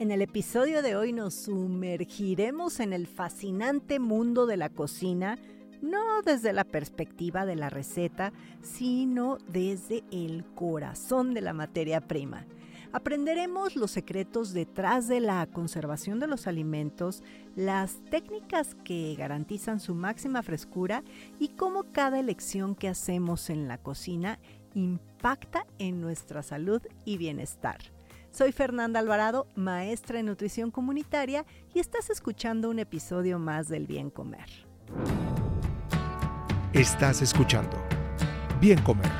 En el episodio de hoy nos sumergiremos en el fascinante mundo de la cocina, no desde la perspectiva de la receta, sino desde el corazón de la materia prima. Aprenderemos los secretos detrás de la conservación de los alimentos, las técnicas que garantizan su máxima frescura y cómo cada elección que hacemos en la cocina impacta en nuestra salud y bienestar. Soy Fernanda Alvarado, maestra en nutrición comunitaria, y estás escuchando un episodio más del Bien Comer. Estás escuchando Bien Comer.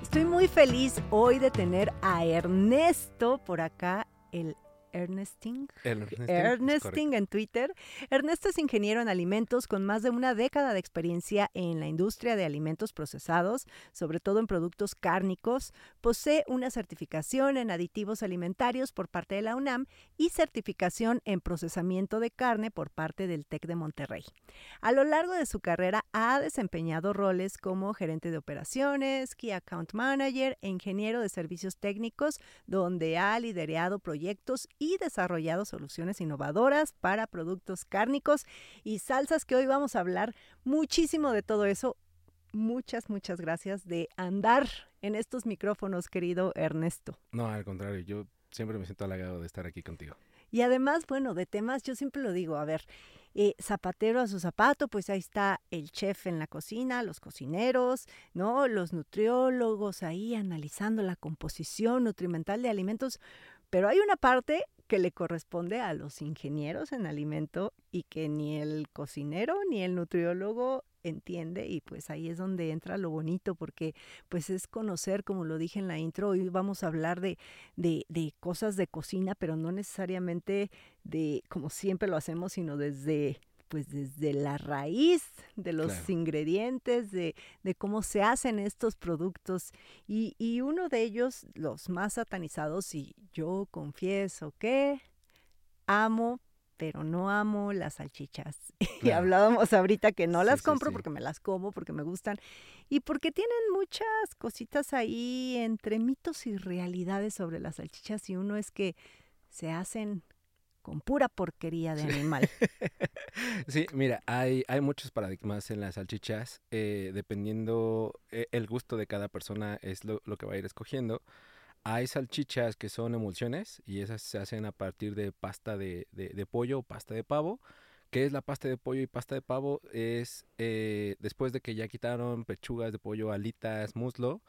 Estoy muy feliz hoy de tener a Ernesto por acá, el Ernesting. Ernesting, Ernesting en Twitter. Ernesto es ingeniero en alimentos con más de una década de experiencia en la industria de alimentos procesados, sobre todo en productos cárnicos. Posee una certificación en aditivos alimentarios por parte de la UNAM y certificación en procesamiento de carne por parte del TEC de Monterrey. A lo largo de su carrera ha desempeñado roles como gerente de operaciones, Key Account Manager e ingeniero de servicios técnicos, donde ha liderado proyectos y desarrollado soluciones innovadoras para productos cárnicos y salsas que hoy vamos a hablar muchísimo de todo eso. Muchas, muchas gracias de andar en estos micrófonos, querido Ernesto. No, al contrario, yo siempre me siento halagado de estar aquí contigo. Y además, bueno, de temas, yo siempre lo digo, a ver, eh, zapatero a su zapato, pues ahí está el chef en la cocina, los cocineros, ¿no? Los nutriólogos ahí analizando la composición nutrimental de alimentos, pero hay una parte que le corresponde a los ingenieros en alimento y que ni el cocinero ni el nutriólogo entiende y pues ahí es donde entra lo bonito porque pues es conocer, como lo dije en la intro, hoy vamos a hablar de, de, de cosas de cocina, pero no necesariamente de como siempre lo hacemos, sino desde pues desde la raíz de los Claro. ingredientes, de, de cómo se hacen estos productos. Y, y uno de ellos, los más satanizados, y yo confieso que amo, pero no amo las salchichas. Y hablábamos ahorita que no Sí, las sí, compro sí. porque me las como, porque me gustan, y porque tienen muchas cositas ahí entre mitos y realidades sobre las salchichas, y uno es que se hacen con pura porquería de animal. Sí, mira, hay, hay muchos paradigmas en las salchichas, eh, dependiendo eh, el gusto de cada persona es lo, lo que va a ir escogiendo. Hay salchichas que son emulsiones y esas se hacen a partir de pasta de, de- de pollo o pasta de pavo. ¿Qué es la pasta de pollo y pasta de pavo? Es eh, después de que ya quitaron pechugas de pollo, alitas, muslo,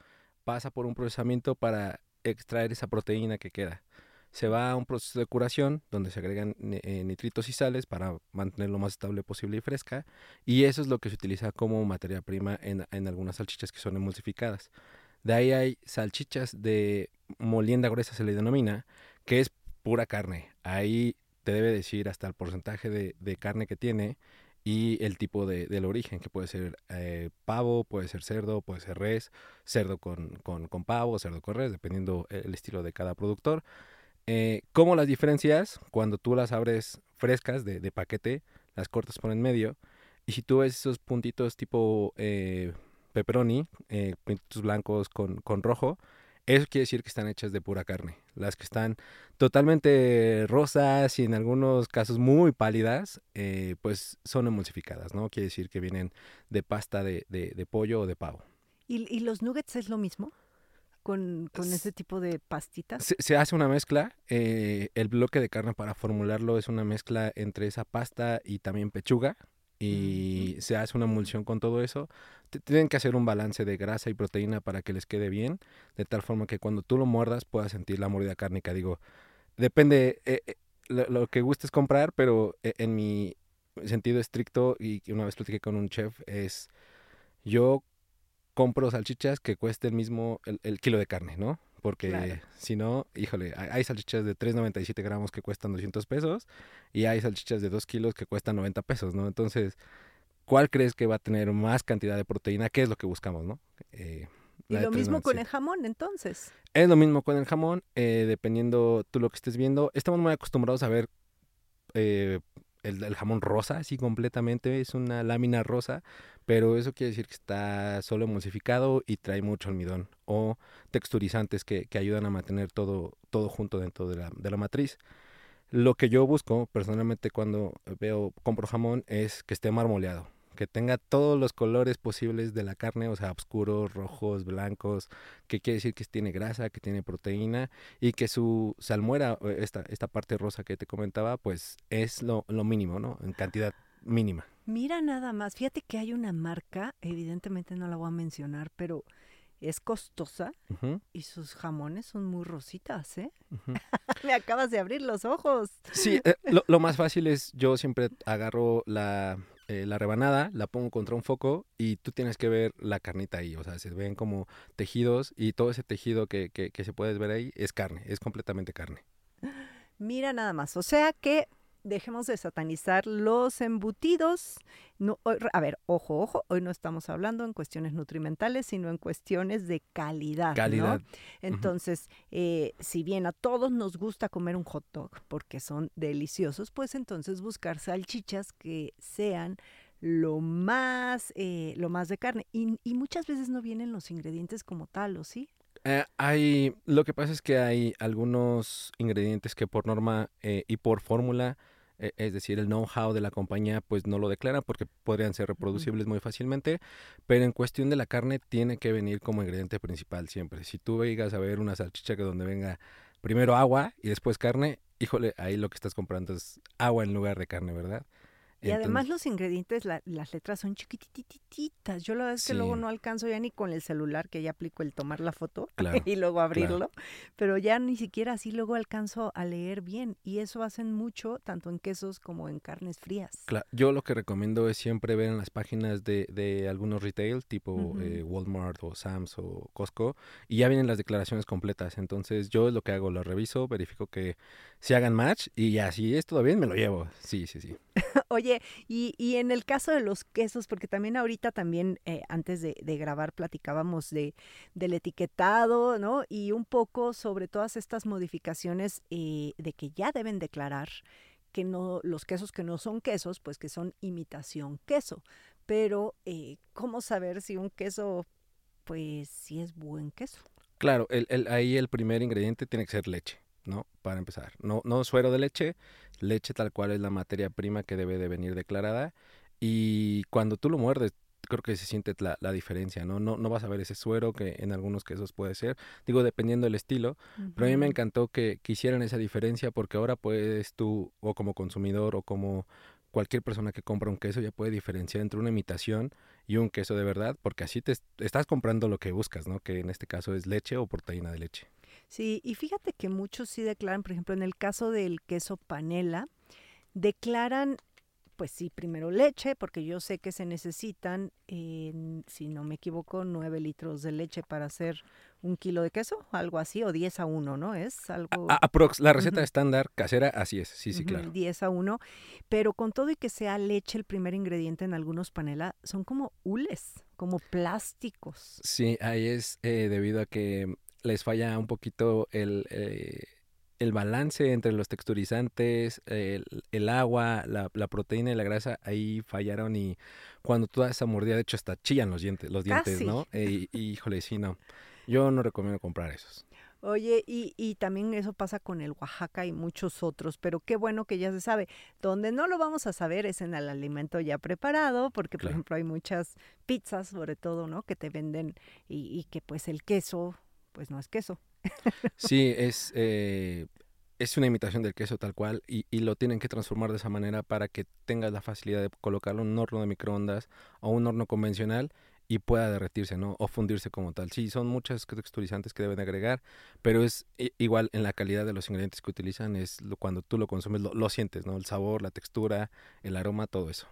pasa por un procesamiento para extraer esa proteína que queda. Se va a un proceso de curación donde se agregan eh, nitritos y sales para mantener lo más estable posible y fresca. Y eso es lo que se utiliza como materia prima en, en algunas salchichas que son emulsificadas. De ahí hay salchichas de molienda gruesa, se le denomina, que es pura carne. Ahí te debe decir hasta el porcentaje de, de carne que tiene y el tipo de, del origen, que puede ser eh, pavo, puede ser cerdo, puede ser res, cerdo con, con, con pavo, cerdo con res, dependiendo el estilo de cada productor. Eh, ¿Cómo las diferencias? Cuando tú las abres frescas de, paquete, las cortas por en medio, y si tú ves esos puntitos tipo eh, pepperoni, eh, puntitos blancos con, con rojo, eso quiere decir que están hechas de pura carne. Las que están totalmente rosas y en algunos casos muy pálidas, eh, pues son emulsificadas, ¿no? Quiere decir que vienen de pasta de, de- pollo o de pavo. ¿Y, y los nuggets es lo mismo? ¿Con, con ese tipo de pastitas? Se, se hace una mezcla. eh, el bloque de carne para formularlo es una mezcla entre esa pasta y también pechuga. Y se hace una emulsión con todo eso. T- Tienen que hacer un balance de grasa y proteína para que les quede bien. De tal forma que cuando tú lo muerdas puedas sentir la mordida cárnica. Digo, depende eh, eh, lo, lo que gustes comprar, pero en mi sentido estricto, y una vez platiqué con un chef, es yo compro salchichas que cueste el mismo el, el kilo de carne, ¿no? porque Claro. si no, híjole, hay, salchichas de 3.97 gramos que cuestan 200 pesos y hay salchichas de 2 kilos que cuestan 90 pesos, ¿no? Entonces, ¿cuál crees que va a tener más cantidad de proteína? ¿Qué es lo que buscamos, no? Eh, Y lo mismo con 3.97. el jamón, entonces. Es lo mismo con el jamón, eh, dependiendo tú lo que estés viendo. Estamos muy acostumbrados a ver eh, el, jamón rosa, así completamente, es una lámina rosa, pero eso quiere decir que está solo emulsificado y trae mucho almidón o texturizantes que, que ayudan a mantener todo, todo junto dentro de la, de la matriz. Lo que yo busco personalmente cuando veo, compro jamón es que esté marmoleado, que tenga todos los colores posibles de la carne, o sea, oscuros, rojos, blancos, que quiere decir que tiene grasa, que tiene proteína y que su salmuera, esta, esta parte rosa que te comentaba, pues es lo, lo mínimo, ¿no? En cantidad mínima. Mira nada más, fíjate que hay una marca, evidentemente no la voy a mencionar, pero es costosa y sus jamones son muy rositas, ¿eh? Me acabas de abrir los ojos. Sí, eh, lo, lo más fácil es yo siempre agarro la, eh, la rebanada, la pongo contra un foco y tú tienes que ver la carnita ahí. O sea, se ven como tejidos y todo ese tejido que, que, que se puede ver ahí es carne, es completamente carne. Mira nada más, o sea que dejemos de satanizar los embutidos. No, a ver, ojo, ojo, hoy no estamos hablando en cuestiones nutrimentales, sino en cuestiones de calidad. ¿no? Calidad. Entonces, eh, si bien a todos nos gusta comer un hot dog porque son deliciosos, pues entonces buscar salchichas que sean lo más, eh, lo más de carne. Y, y muchas veces no vienen los ingredientes como tal, ¿o sí? Eh, hay, lo que pasa es que hay algunos ingredientes que por norma eh, y por fórmula, es decir, el know-how de la compañía, pues no lo declaran porque podrían ser reproducibles muy fácilmente, pero en cuestión de la carne tiene que venir como ingrediente principal siempre. Si tú llegas a ver una salchicha que donde venga primero agua y después carne, híjole, ahí lo que estás comprando es agua en lugar de carne, ¿verdad? Y además los ingredientes, la- las letras son chiquitititas. Yo la verdad es que luego no alcanzo ya ni con el celular, que ya aplico el tomar la foto Claro, y luego abrirlo. Pero ya ni siquiera así luego alcanzo a leer bien. Y eso hacen mucho, tanto en quesos como en carnes frías. Cla- Yo lo que recomiendo es siempre ver en las páginas de, de algunos retail, tipo eh, Walmart o Sam's o Costco, y ya vienen las declaraciones completas. Entonces yo es lo que hago, lo reviso, verifico que se hagan match y ya, si es todo bien, me lo llevo. Sí, sí, sí. Oye, y, y en el caso de los quesos, porque también ahorita también eh, antes de, grabar platicábamos de, del etiquetado, ¿no? Y un poco sobre todas estas modificaciones eh, de que ya deben declarar que no, los quesos que no son quesos, pues que son imitación queso. Pero, eh, ¿cómo saber si un queso, pues, si es buen queso? Claro, el, el- ahí el primer ingrediente tiene que ser leche, ¿no? Para empezar. No, no suero de leche, leche tal cual es la materia prima que debe de venir declarada. Y cuando tú lo muerdes, creo que se siente la, la diferencia, ¿no? ¿no? No vas a ver ese suero que en algunos quesos puede ser. Digo, dependiendo del estilo. Pero a mí me encantó que, que hicieran esa diferencia porque ahora puedes tú, o como consumidor, o como cualquier persona que compra un queso, ya puede diferenciar entre una imitación y un queso de verdad, porque así te est- estás comprando lo que buscas, ¿no? Que en este caso es leche o proteína de leche. Sí, y fíjate que muchos sí declaran, por ejemplo, en el caso del queso panela, declaran, pues sí, primero leche, porque yo sé que se necesitan, en, si no me equivoco, 9 litros de leche para hacer un kilo de queso, algo así, o 10 a 1, ¿no? Es algo... A- aprox, la receta estándar casera, así es, sí, sí, claro. 10 a 1, pero con todo y que sea leche el primer ingrediente en algunos panela, son como hules, como plásticos. Sí, ahí es eh, debido a que les falla un poquito el, eh, el balance entre los texturizantes, el, el agua, la, la proteína y la grasa, ahí fallaron y cuando tú das esa mordida, de hecho hasta chillan los dientes, los dientes. ¿no? Eh, y, híjole, sí, no. Yo no recomiendo comprar esos. Oye, y, y también eso pasa con el Oaxaca y muchos otros, pero qué bueno que ya se sabe. Donde no lo vamos a saber es en el alimento ya preparado, porque por Claro. ejemplo hay muchas pizzas, sobre todo, ¿no? Que te venden y, y que pues el queso, pues no es queso. Sí, es, eh, es una imitación del queso tal cual y, y lo tienen que transformar de esa manera para que tengas la facilidad de colocarlo en un horno de microondas o un horno convencional y pueda derretirse, ¿no? O fundirse como tal. Sí, son muchos texturizantes que deben agregar, pero es igual en la calidad de los ingredientes que utilizan, es lo, cuando tú lo consumes lo, lo sientes, ¿no? El sabor, la textura, el aroma, todo eso.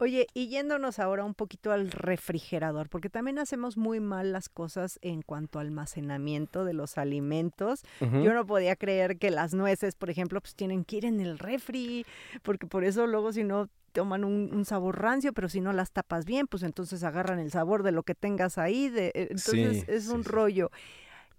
Oye, y yéndonos ahora un poquito al refrigerador, porque también hacemos muy mal las cosas en cuanto a almacenamiento de los alimentos. Yo no podía creer que las nueces, por ejemplo, pues tienen que ir en el refri, porque por eso luego si no toman un, un sabor rancio, pero si no las tapas bien, pues entonces agarran el sabor de lo que tengas ahí. De, eh, entonces Sí, es un sí. rollo.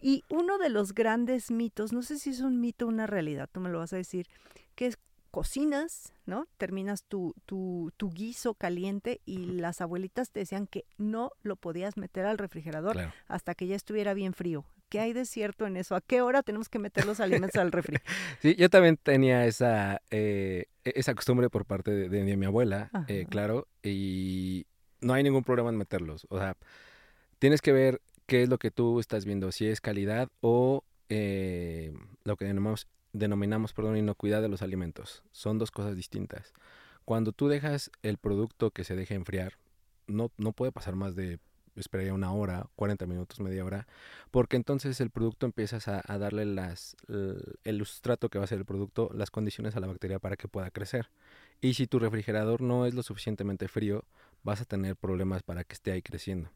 Y uno de los grandes mitos, no sé si es un mito o una realidad, tú me lo vas a decir, que es cocinas, ¿no? Terminas tu, tu, tu guiso caliente y las abuelitas te decían que no lo podías meter al refrigerador Claro. hasta que ya estuviera bien frío. ¿Qué hay de cierto en eso? ¿A qué hora tenemos que meter los alimentos al refri? Sí, yo también tenía esa, eh, e- esa costumbre por parte de, de- de mi abuela, eh, claro, y no hay ningún problema en meterlos. O sea, tienes que ver qué es lo que tú estás viendo, si es calidad o eh, lo que denominamos, denominamos perdón, inocuidad de los alimentos. Son dos cosas distintas. Cuando tú dejas el producto que se deje enfriar, no, no puede pasar más de, esperaría una hora, 40 minutos, media hora, porque entonces el producto empiezas a, darle las, el sustrato que va a ser el producto, las condiciones a la bacteria para que pueda crecer. Y si tu refrigerador no es lo suficientemente frío, vas a tener problemas para que esté ahí creciendo.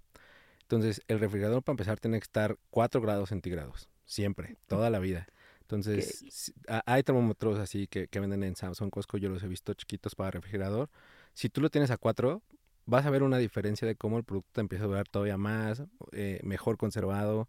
Entonces, el refrigerador para empezar tiene que estar 4 grados centígrados, siempre, toda la vida. Entonces, hay termómetros así que, que venden en Samsung, Costco, yo los he visto chiquitos para refrigerador. Si tú lo tienes a 4, vas a ver una diferencia de cómo el producto te empieza a durar todavía más, eh, mejor conservado.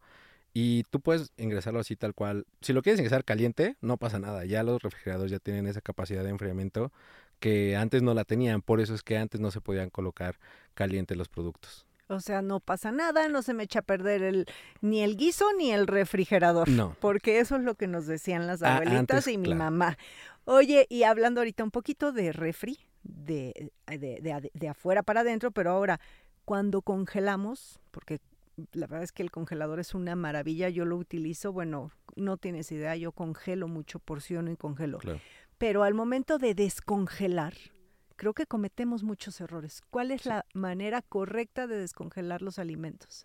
Y tú puedes ingresarlo así tal cual. Si lo quieres ingresar caliente, no pasa nada. Ya los refrigeradores ya tienen esa capacidad de enfriamiento que antes no la tenían. Por eso es que antes no se podían colocar calientes los productos. O sea, no pasa nada, no se me echa a perder el, ni el guiso ni el refrigerador. No. Porque eso es lo que nos decían las Ah, abuelitas antes, y mi claro. mamá. Oye, y hablando ahorita un poquito de refri, de, de, de ade- de afuera para adentro, pero ahora, cuando congelamos, porque la verdad es que el congelador es una maravilla, yo lo utilizo, bueno, no tienes idea, yo congelo mucho, porciono y congelo. Claro. Pero al momento de descongelar, creo que cometemos muchos errores. ¿Cuál es Sí. la manera correcta de descongelar los alimentos?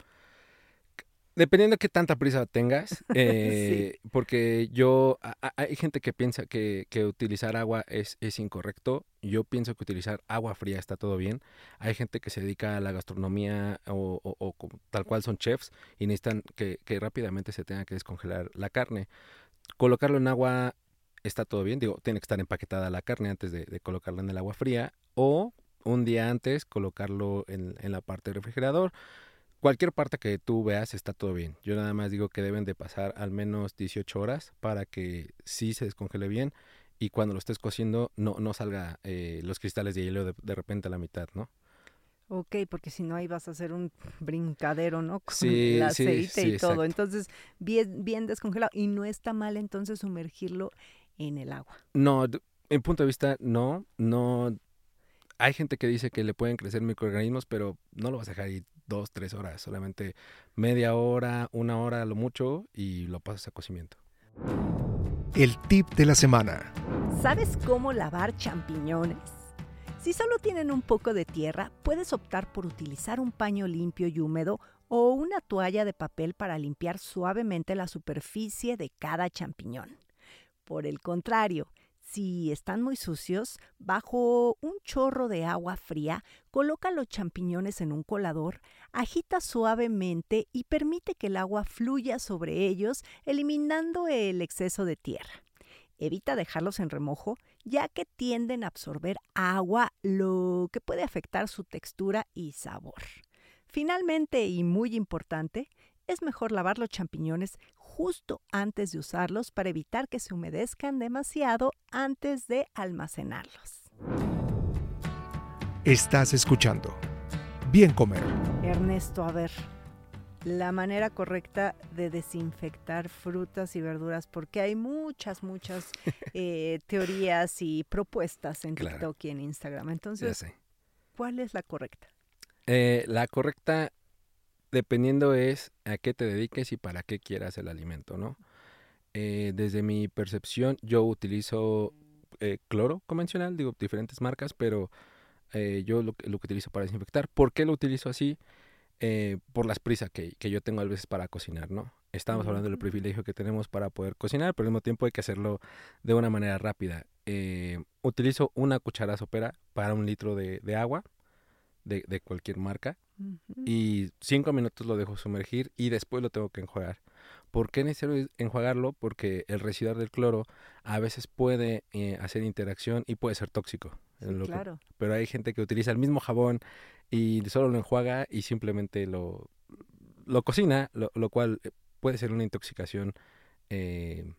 Dependiendo de qué tanta prisa tengas, eh, porque yo, a- a- hay gente que piensa que, que utilizar agua es, es incorrecto, yo pienso que utilizar agua fría está todo bien, hay gente que se dedica a la gastronomía o, o- o tal cual son chefs y necesitan que, que rápidamente se tenga que descongelar la carne. Colocarlo en agua está todo bien, digo, tiene que estar empaquetada la carne antes de, de colocarla en el agua fría o un día antes colocarlo en, en la parte del refrigerador cualquier parte que tú veas está todo bien. Yo nada más digo que deben de pasar al menos 18 horas para que sí se descongele bien y cuando lo estés cociendo no, no salga eh, los cristales de hielo de, de repente a la mitad, ¿no? Ok, porque si no ahí vas a hacer un brincadero, ¿no? Con Sí, el sí, aceite sí, y todo. exacto. Entonces, bien, bien descongelado. Y no está mal entonces sumergirlo en el agua. No, en punto de vista, no, no. Hay gente que dice que le pueden crecer microorganismos, pero no lo vas a dejar ahí dos, tres horas, solamente media hora, una hora lo mucho y lo pasas a cocimiento. El tip de la semana. ¿Sabes cómo lavar champiñones? Si solo tienen un poco de tierra, puedes optar por utilizar un paño limpio y húmedo o una toalla de papel para limpiar suavemente la superficie de cada champiñón. Por el contrario, si están muy sucios, bajo un chorro de agua fría, coloca los champiñones en un colador, agita suavemente y permite que el agua fluya sobre ellos, eliminando el exceso de tierra. Evita dejarlos en remojo, ya que tienden a absorber agua, lo que puede afectar su textura y sabor. Finalmente, y muy importante, es mejor lavar los champiñones justo antes de usarlos para evitar que se humedezcan demasiado antes de almacenarlos. Estás escuchando Bien Comer Ernesto, a ver, la manera correcta de desinfectar frutas y verduras, porque hay muchas, muchas eh, teorías y propuestas en Claro. TikTok y en Instagram. Entonces. ¿cuál es la correcta? Eh, la correcta, dependiendo es a qué te dediques y para qué quieras el alimento, ¿no? Eh, desde mi percepción, yo utilizo eh, cloro convencional, digo, diferentes marcas, pero eh, yo lo, que- lo que utilizo para desinfectar. ¿Por qué lo utilizo así? Por las prisas que, que yo tengo a veces para cocinar, ¿no? Estamos hablando del privilegio que tenemos para poder cocinar, pero al mismo tiempo hay que hacerlo de una manera rápida. Utilizo una cuchara sopera para un litro de, de agua de, de cualquier marca Y cinco minutos lo dejo sumergir y después lo tengo que enjuagar. ¿Por qué es necesario enjuagarlo? Porque el residuar del cloro a veces puede eh, hacer interacción y puede ser tóxico. Sí, que- claro. pero hay gente que utiliza el mismo jabón y solo lo enjuaga y simplemente lo, lo cocina, lo, lo cual eh, puede ser una intoxicación eh,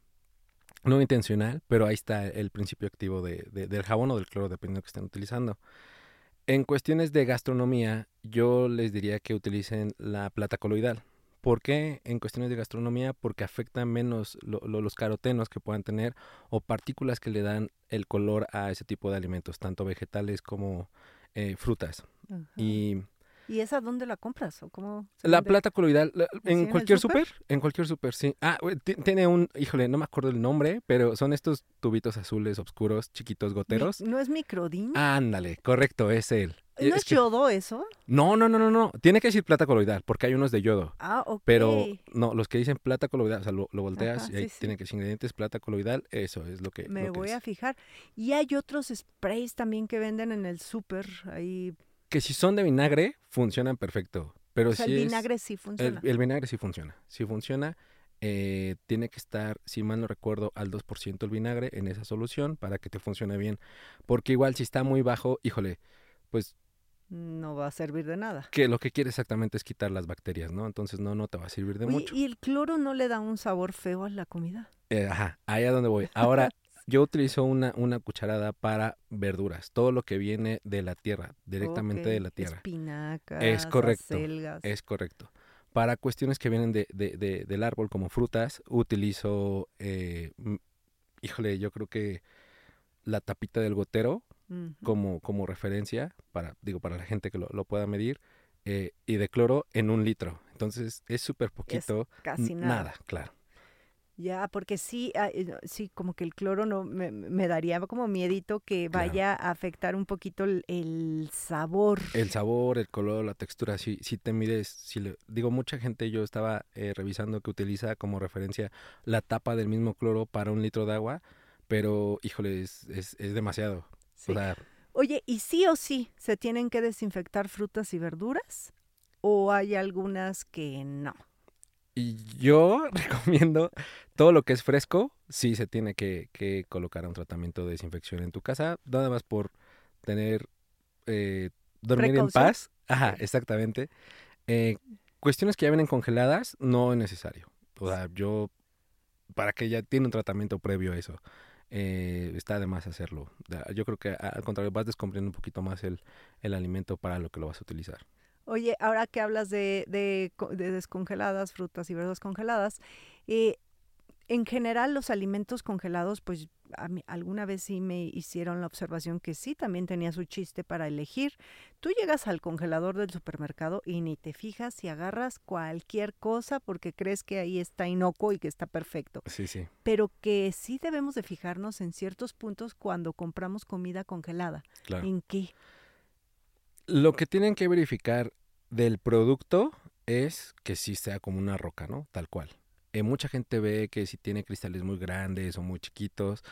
no intencional, pero ahí está el principio activo de- de- del jabón o del cloro, dependiendo de lo que estén utilizando. En cuestiones de gastronomía, yo les diría que utilicen la plata coloidal. ¿Por qué en cuestiones de gastronomía? Porque afecta menos lo- lo- los carotenos que puedan tener o partículas que le dan el color a ese tipo de alimentos, tanto vegetales como eh, frutas. Ajá. Y ¿Y esa dónde la compras? ¿O cómo la plata coloidal, la- en cualquier súper, en cualquier súper, sí. Ah, tiene un, híjole, no me acuerdo el nombre, pero son estos tubitos azules, oscuros, chiquitos, goteros. ¿No es microdín? Ándale, correcto, es él. ¿No Es es que- yodo eso? no, no, no, no, no. Tiene que decir plata coloidal, porque hay unos de yodo. Ah, ok. Pero no, los que dicen plata coloidal, o sea, lo, lo volteas Ajá, y ahí sí, sí. tienen que decir ingredientes plata coloidal, eso es lo que. Me lo que voy es. a fijar. Y hay otros sprays también que venden en el súper. Ahí. Que si son de vinagre, funcionan perfecto. Pero O sea, si el es- vinagre sí funciona. el vinagre sí funciona. Sí funciona. eh, tiene que estar, si mal no recuerdo, al 2% el vinagre en esa solución para que te funcione bien. Porque igual si está muy bajo, híjole, pues No va a servir de nada. que lo que quiere exactamente es quitar las bacterias, ¿no? Entonces no, no te va a servir de Oye, mucho. ¿y el cloro no le da un sabor feo a la comida? Eh, ajá, ahí a donde voy. Ahora, yo utilizo una, una cucharada para verduras, todo lo que viene de la tierra, directamente de la tierra. Espinacas, correcto, acelgas. Es correcto. Para cuestiones que vienen de, de- de- del árbol como frutas, utilizo, eh, híjole, yo creo que la tapita del gotero como, como referencia, para, digo, para la gente que lo, lo pueda medir, eh, y de cloro en un litro. Entonces es súper poquito. Casi n- nada. claro. Ya, porque sí, ah, eh, sí, como que el cloro no me, me daría como miedito que Claro. vaya a afectar un poquito el, el sabor. El sabor, el color, la textura, si, si te mides, si le, digo, mucha gente yo estaba eh, revisando que utiliza como referencia la tapa del mismo cloro para un litro de agua, pero híjole, es, es, es demasiado. Sí. O sea, Oye, ¿y sí o sí se tienen que desinfectar frutas y verduras? ¿O hay algunas que no? Y yo recomiendo todo lo que es fresco, sí se tiene que, que colocar un tratamiento de desinfección en tu casa, nada más por tener, eh, dormir en paz. Ajá, exactamente. Eh, cuestiones que ya vienen congeladas, no es necesario. O sea, yo, para que ya tiene un tratamiento previo a eso, eh, está de más hacerlo. Yo creo que al contrario, vas descomprimiendo un poquito más el, el alimento para lo que lo vas a utilizar. Oye, ahora que hablas de, de de descongeladas, frutas y verduras congeladas, eh, en general los alimentos congelados, pues a mí, alguna vez sí me hicieron la observación que sí, también tenía su chiste para elegir. Tú llegas al congelador del supermercado y ni te fijas y agarras cualquier cosa porque crees que ahí está inocuo y que está perfecto. Sí, sí. Pero que sí debemos de fijarnos en ciertos puntos cuando compramos comida congelada. Claro. ¿En qué? Lo que tienen que verificar del producto es que sí sea como una roca, ¿no? Tal cual. Eh, mucha gente ve que si tiene cristales muy grandes o muy chiquitos.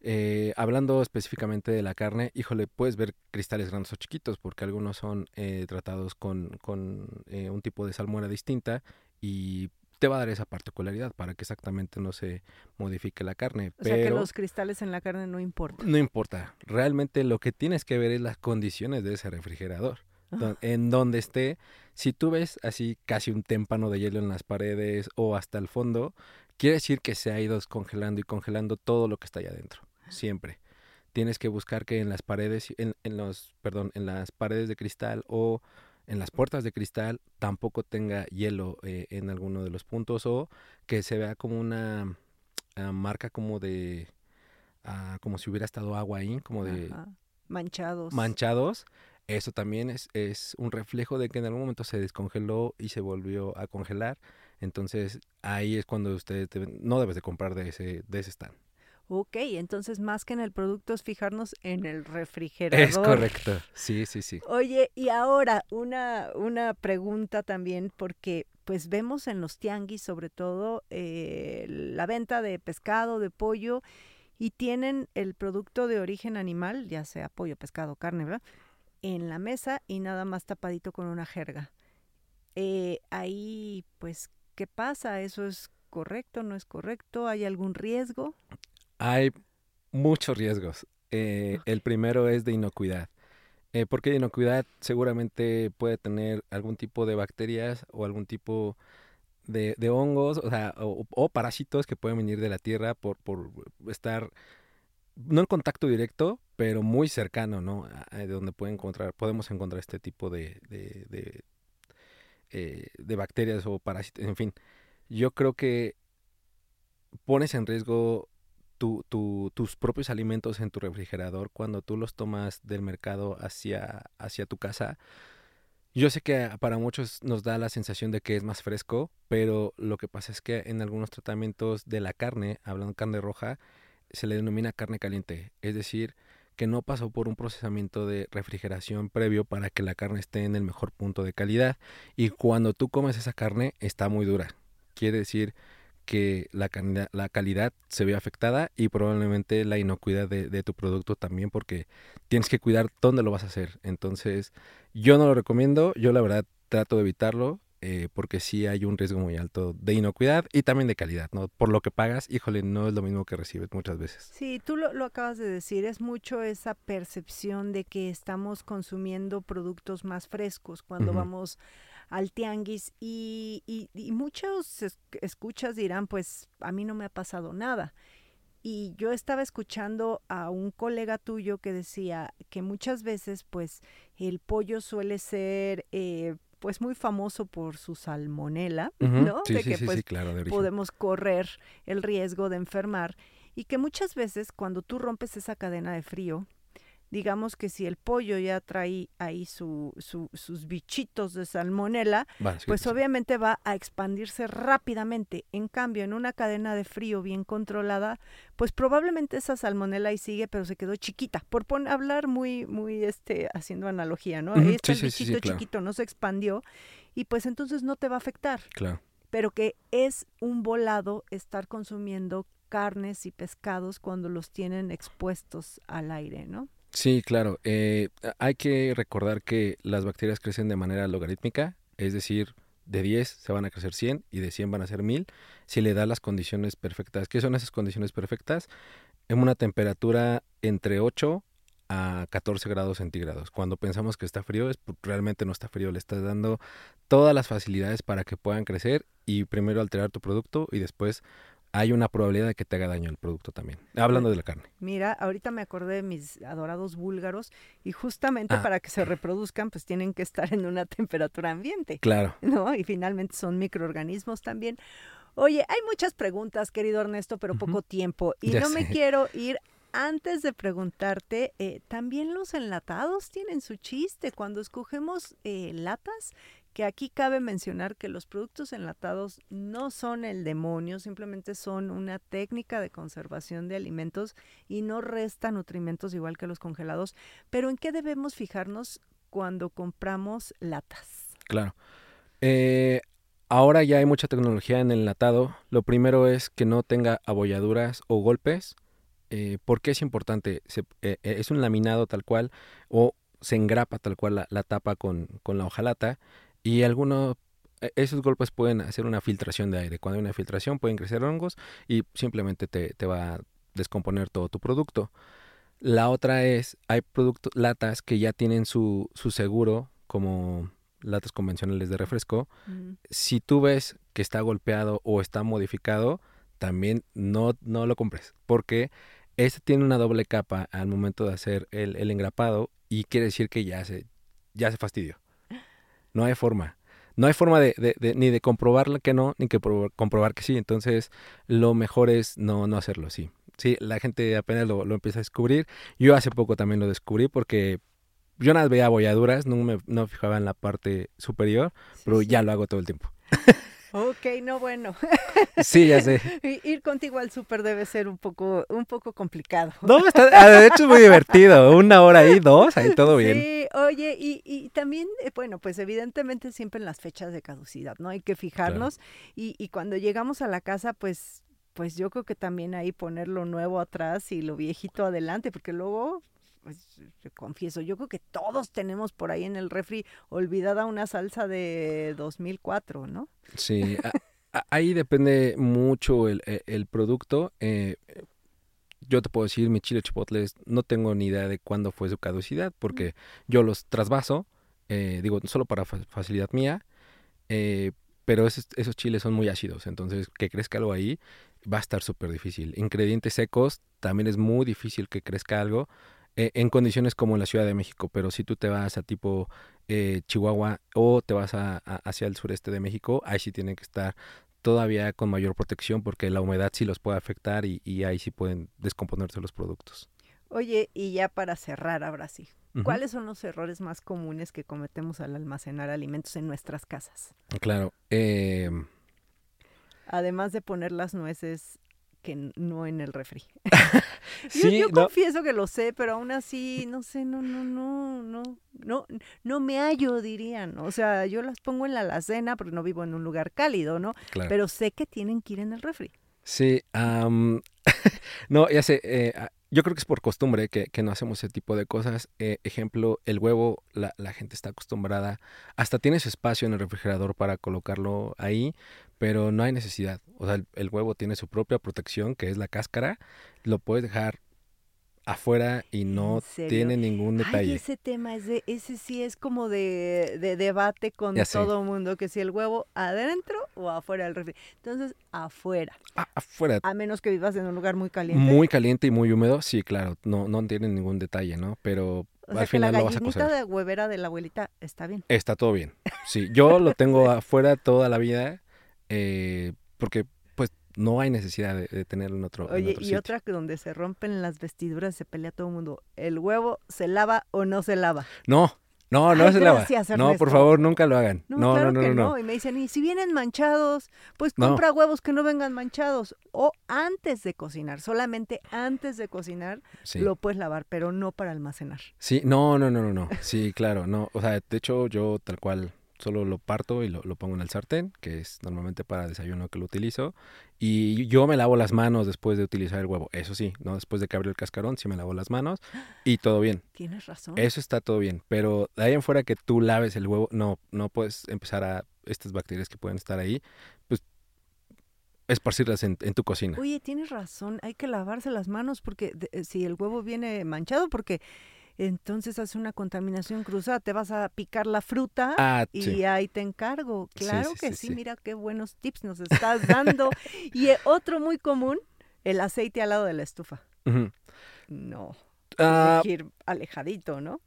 Eh, hablando específicamente de la carne, híjole, puedes ver cristales grandes o chiquitos porque algunos son eh, tratados con, con, eh, un tipo de salmuera distinta y te va a dar esa particularidad para que exactamente no se modifique la carne. O sea que los cristales en la carne no importan. no importa. Realmente lo que tienes que ver es las condiciones de ese refrigerador. Don- En donde esté, si tú ves así casi un témpano de hielo en las paredes o hasta el fondo, quiere decir que se ha ido congelando y congelando todo lo que está allá adentro. Siempre. Tienes que buscar que en las paredes, en, en los, perdón, en las paredes de cristal o en las puertas de cristal tampoco tenga hielo eh, en alguno de los puntos o que se vea como una ah, marca como de ah, como si hubiera estado agua ahí, como de Ajá. Manchados. manchados. Eso también es, es un reflejo de que en algún momento se descongeló y se volvió a congelar. Entonces ahí es cuando ustedes no debes de comprar de ese, de ese stand. Ok, entonces más que en el producto es fijarnos en el refrigerador. Es correcto. Sí, sí, sí. Oye, y ahora una, una pregunta también, porque pues vemos en los tianguis sobre todo eh, la venta de pescado, de pollo, y tienen el producto de origen animal, ya sea pollo, pescado, carne, ¿verdad? en la mesa y nada más tapadito con una jerga. Eh, ahí, pues, ¿qué pasa? ¿Eso es correcto? ¿No es correcto? ¿Hay algún riesgo? Hay muchos riesgos. Eh, el primero es de inocuidad. Eh, porque de inocuidad seguramente puede tener algún tipo de bacterias o algún tipo de, hongos o, sea, o, parásitos que pueden venir de la tierra por, por estar no en contacto directo, pero muy cercano, ¿no? de donde pueden encontrar, podemos encontrar este tipo de, de, de, eh, de bacterias o parásitos, en fin. Yo creo que pones en riesgo tu, tu, tus propios alimentos en tu refrigerador cuando tú los tomas del mercado hacia, hacia tu casa. Yo sé que para muchos nos da la sensación de que es más fresco, pero lo que pasa es que en algunos tratamientos de la carne, hablando de carne roja, se le denomina carne caliente, es decir, que no pasó por un procesamiento de refrigeración previo para que la carne esté en el mejor punto de calidad y cuando tú comes esa carne está muy dura. Quiere decir que la, la calidad se ve afectada y probablemente la inocuidad de, de, tu producto también porque tienes que cuidar dónde lo vas a hacer. Entonces, yo no lo recomiendo, yo la verdad trato de evitarlo. Eh, porque sí hay un riesgo muy alto de inocuidad y también de calidad, ¿no? Por lo que pagas, híjole, no es lo mismo que recibes muchas veces. Sí, tú lo, lo acabas de decir, es mucho esa percepción de que estamos consumiendo productos más frescos cuando vamos al tianguis y, y, muchos escuchas dirán, pues a mí no me ha pasado nada. Y yo estaba escuchando a un colega tuyo que decía que muchas veces pues el pollo suele ser eh, pues muy famoso por su salmonela, ¿no? Sí, de sí, que sí, pues claro, de podemos correr el riesgo de enfermar y que muchas veces cuando tú rompes esa cadena de frío, digamos que si el pollo ya trae ahí su, sus bichitos de salmonela, pues obviamente va a expandirse rápidamente. En cambio, en una cadena de frío bien controlada, pues probablemente esa salmonela ahí sigue, pero se quedó chiquita. Por hablar muy, muy, este, haciendo analogía, ¿no? Ahí está el bichito chiquito, no se expandió y pues entonces no te va a afectar. Claro. Pero que es un volado estar consumiendo carnes y pescados cuando los tienen expuestos al aire, ¿no? Sí, claro. Eh, hay que recordar que las bacterias crecen de manera logarítmica, es decir, de 10 se van a crecer 100 y de 100 van a ser 1000 si le da las condiciones perfectas. ¿Qué son esas condiciones perfectas? En una temperatura entre 8 a 14 grados centígrados. Cuando pensamos que está frío, es realmente no está frío, le estás dando todas las facilidades para que puedan crecer y primero alterar tu producto y después hay una probabilidad de que te haga daño el producto también. Hablando de la carne. Mira, ahorita me acordé de mis adorados búlgaros y justamente ah. para que se reproduzcan pues tienen que estar en una temperatura ambiente. Claro. ¿No? Y finalmente son microorganismos también. Oye, hay muchas preguntas, querido Ernesto, pero poco tiempo. Y no me quiero ir antes de preguntarte, eh, también los enlatados tienen su chiste. Cuando escogemos eh, latas, que aquí cabe mencionar que los productos enlatados no son el demonio, simplemente son una técnica de conservación de alimentos y no resta nutrimentos igual que los congelados. Pero ¿en qué debemos fijarnos cuando compramos latas? Claro. Eh, ahora ya hay mucha tecnología en el enlatado. Lo primero es que no tenga abolladuras o golpes. Eh, ¿Por qué es importante? Eh, es un laminado tal cual o se engrapa tal cual la, tapa con, con la hojalata y algunos, e, esos golpes pueden hacer una filtración de aire. Cuando hay una filtración pueden crecer hongos y simplemente te, te va a descomponer todo tu producto. La otra es, hay productos, latas que ya tienen su, su seguro, como latas convencionales de refresco. Mm. Si tú ves que está golpeado o está modificado, también no, no lo compres, porque este tiene una doble capa al momento de hacer el, el engrapado y quiere decir que ya se, ya se fastidió. No hay forma. No hay forma de, de, ni de comprobar que no, ni que comprobar que sí. Entonces, lo mejor es no, no hacerlo, sí. Sí, la gente apenas lo, lo empieza a descubrir. Yo hace poco también lo descubrí porque yo nada veía abolladuras, no me no fijaba en la parte superior, pero ya lo hago todo el tiempo. Ok, no bueno. Sí, ya sé. Ir contigo al súper debe ser un poco, un poco complicado. No, está, ah, de hecho es muy divertido. Una hora ahí, dos, ahí todo bien. Sí, oye, y, y también, eh, bueno, pues evidentemente siempre en las fechas de caducidad, ¿no? Hay que fijarnos. Y, y cuando llegamos a la casa, pues, pues yo creo que también ahí poner lo nuevo atrás y lo viejito adelante, porque luego pues, confieso, yo creo que todos tenemos por ahí en el refri olvidada una salsa de 2004, ¿no? Sí, ahí depende mucho el, e- el producto. eh, yo te puedo decir, mi chile chipotles, no tengo ni idea de cuándo fue su caducidad, porque yo los trasvaso, eh, digo, solo para fa- facilidad mía, eh, pero esos, esos chiles son muy ácidos, entonces que crezca algo ahí va a estar súper difícil. Ingredientes secos, también es muy difícil que crezca algo eh, en condiciones como en la Ciudad de México, pero si tú te vas a tipo eh, Chihuahua o te vas a- a- hacia el sureste de México, ahí sí tienen que estar todavía con mayor protección porque la humedad sí los puede afectar y, y ahí sí pueden descomponerse los productos. Oye, y ya para cerrar ahora sí. ¿cuáles son los errores más comunes que cometemos al almacenar alimentos en nuestras casas? Claro. eh, Además de poner las nueces que no en el refri. Yo, sí, yo no, confieso que lo sé, pero aún así, no sé, no, no, no, no, no, no me hallo, dirían. O sea, yo las pongo en la alacena porque no vivo en un lugar cálido, ¿no? claro. Pero sé que tienen que ir en el refri. Sí, am, no, ya sé, eh, yo creo que es por costumbre que, que no hacemos ese tipo de cosas. Eh, ejemplo, el huevo, la, la gente está acostumbrada, hasta tienes espacio en el refrigerador para colocarlo ahí, pero no hay necesidad. O sea, el, el huevo tiene su propia protección, que es la cáscara, lo puedes dejar afuera y no tiene ningún Ay, detalle. ese tema es de, ese sí es como de, de debate con todo el mundo, que si el huevo adentro o afuera del refri. Entonces, afuera, Ah, afuera, a menos que vivas en un lugar muy caliente. muy caliente y muy húmedo, sí, claro, no, no tiene ningún detalle, ¿no? Pero o sea, al que la final lo vas a gallinita de huevera de la abuelita está bien. Está todo bien. Sí, yo lo tengo afuera toda la vida eh, porque no hay necesidad de, de tenerlo en otro, en Oye, otro y sitio. otra que donde se rompen las vestiduras se pelea todo el mundo. ¿El huevo se lava o no se lava? No, no, no Ay, se lava. No, por favor, nunca lo hagan. No, No, claro no, no, que no. Y me dicen, y si vienen manchados, pues compra huevos que no vengan manchados. O antes de cocinar, solamente antes de cocinar Sí. lo puedes lavar, pero no para almacenar. Sí, no, no, no, no, no. Sí, claro, no. O sea, de hecho, yo tal cual solo lo parto y lo, lo pongo en el sartén, que es normalmente para desayuno que lo utilizo. Y yo me lavo las manos después de utilizar el huevo. Eso sí, ¿no? Después de que abrí el cascarón, sí me lavo las manos y todo bien. Tienes razón. Eso está todo bien, pero de ahí en fuera que tú laves el huevo, no, no puedes empezar a estas bacterias que pueden estar ahí, pues esparcirlas en, en tu cocina. Oye, tienes razón, hay que lavarse las manos porque de- eh, si el huevo viene manchado, porque entonces hace una contaminación cruzada, te vas a picar la fruta Ah, y sí. ahí te encargo. Claro sí, que sí, mira qué buenos tips nos estás dando. y eh, otro muy común, el aceite al lado de la estufa. No, Ah, hay que ir alejadito, ¿no?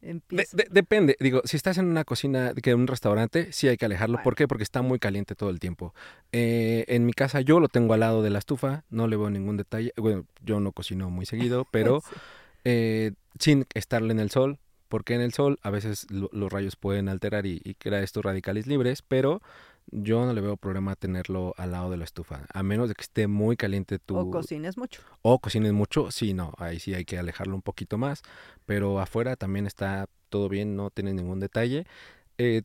de- Empiezo. de- depende, digo, si estás en una cocina, que en un restaurante, sí hay que alejarlo. Bueno. ¿Por qué? Porque está muy caliente todo el tiempo. Eh, en mi casa yo lo tengo al lado de la estufa, no le veo ningún detalle. Bueno, yo no cocino muy seguido, pero Sí. eh, sin estarle en el sol, porque en el sol a veces lo- los rayos pueden alterar y, y crear estos radicales libres, pero yo no le veo problema tenerlo al lado de la estufa, a menos de que esté muy caliente tu... O cocines mucho. o cocines mucho, sí, no, ahí sí hay que alejarlo un poquito más, pero afuera también está todo bien, no tiene ningún detalle. Eh,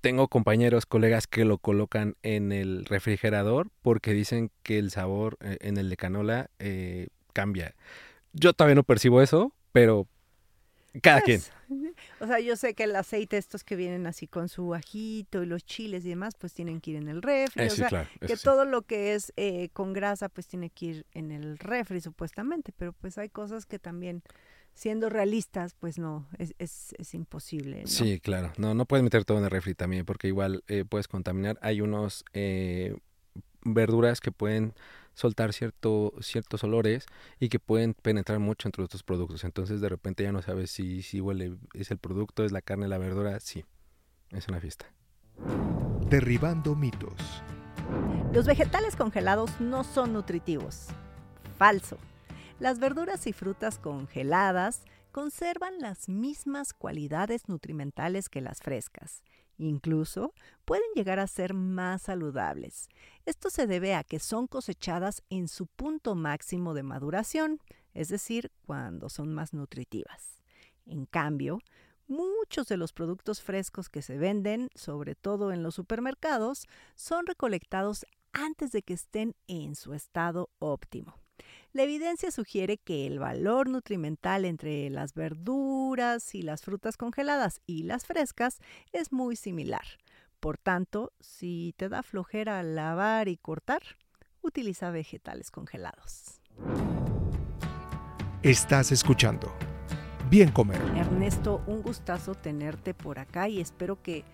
tengo compañeros, colegas que lo colocan en el refrigerador porque dicen que el sabor eh, en el de canola eh, cambia. Yo todavía no percibo eso, pero cada quien. Pues, O sea, yo sé que el aceite, estos que vienen así con su ajito y los chiles y demás, pues tienen que ir en el refri. Eh, o sí, sea, claro. que sí. todo lo que es eh, con grasa, pues tiene que ir en el refri, supuestamente. Pero pues hay cosas que también, siendo realistas, pues no, es, es, es imposible. ¿no? Sí, claro. No, no puedes meter todo en el refri también porque igual eh, puedes contaminar. Hay unos eh, verduras que pueden soltar cierto, ciertos olores y que pueden penetrar mucho entre otros productos. Entonces de repente ya no sabes si, si huele, es el producto, es la carne, la verdura. Sí, es una fiesta. Derribando mitos. Los vegetales congelados no son nutritivos. Falso. Las verduras y frutas congeladas conservan las mismas cualidades nutrimentales que las frescas. Incluso pueden llegar a ser más saludables. Esto se debe a que son cosechadas en su punto máximo de maduración, es decir, cuando son más nutritivas. En cambio, muchos de los productos frescos que se venden, sobre todo en los supermercados, son recolectados antes de que estén en su estado óptimo. La evidencia sugiere que el valor nutrimental entre las verduras y las frutas congeladas y las frescas es muy similar. Por tanto, si te da flojera lavar y cortar, utiliza vegetales congelados. Estás escuchando Bien Comer. Ernesto, un gustazo tenerte por acá y espero que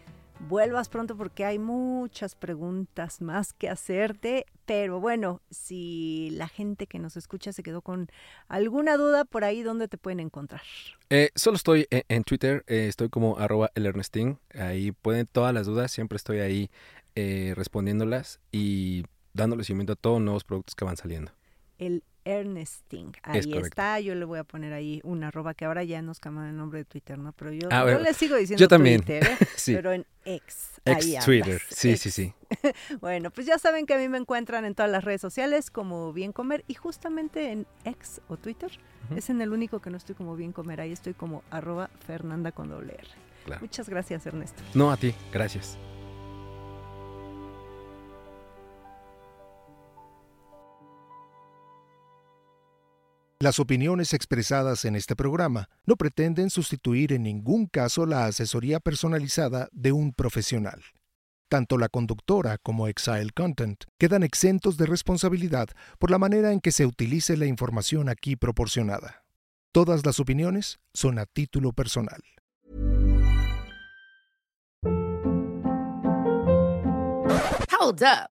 vuelvas pronto porque hay muchas preguntas más que hacerte. Pero bueno, si la gente que nos escucha se quedó con alguna duda por ahí, ¿dónde te pueden encontrar? Eh, solo estoy en, Twitter, eh, estoy como arroba el Ernestín. Ahí pueden todas las dudas, siempre estoy ahí eh, respondiéndolas y dándole seguimiento a todos los nuevos productos que van saliendo. El Ernesting. Ahí está, yo le voy a poner ahí una arroba que ahora ya nos cambian el nombre de Twitter, ¿no? Pero yo, ah, le sigo diciendo yo también. Twitter, ¿eh? pero en X. Ex Twitter, sí, sí, sí. bueno, pues ya saben que a mí me encuentran en todas las redes sociales como Bien Comer y justamente en X o Twitter es en el único que no estoy como Bien Comer, ahí estoy como arroba Fernanda con doble R. Muchas gracias, Ernesto. No, a ti, gracias. Las opiniones expresadas en este programa no pretenden sustituir en ningún caso la asesoría personalizada de un profesional. Tanto la conductora como Exile Content quedan exentos de responsabilidad por la manera en que se utilice la información aquí proporcionada. Todas las opiniones son a título personal. Hold up.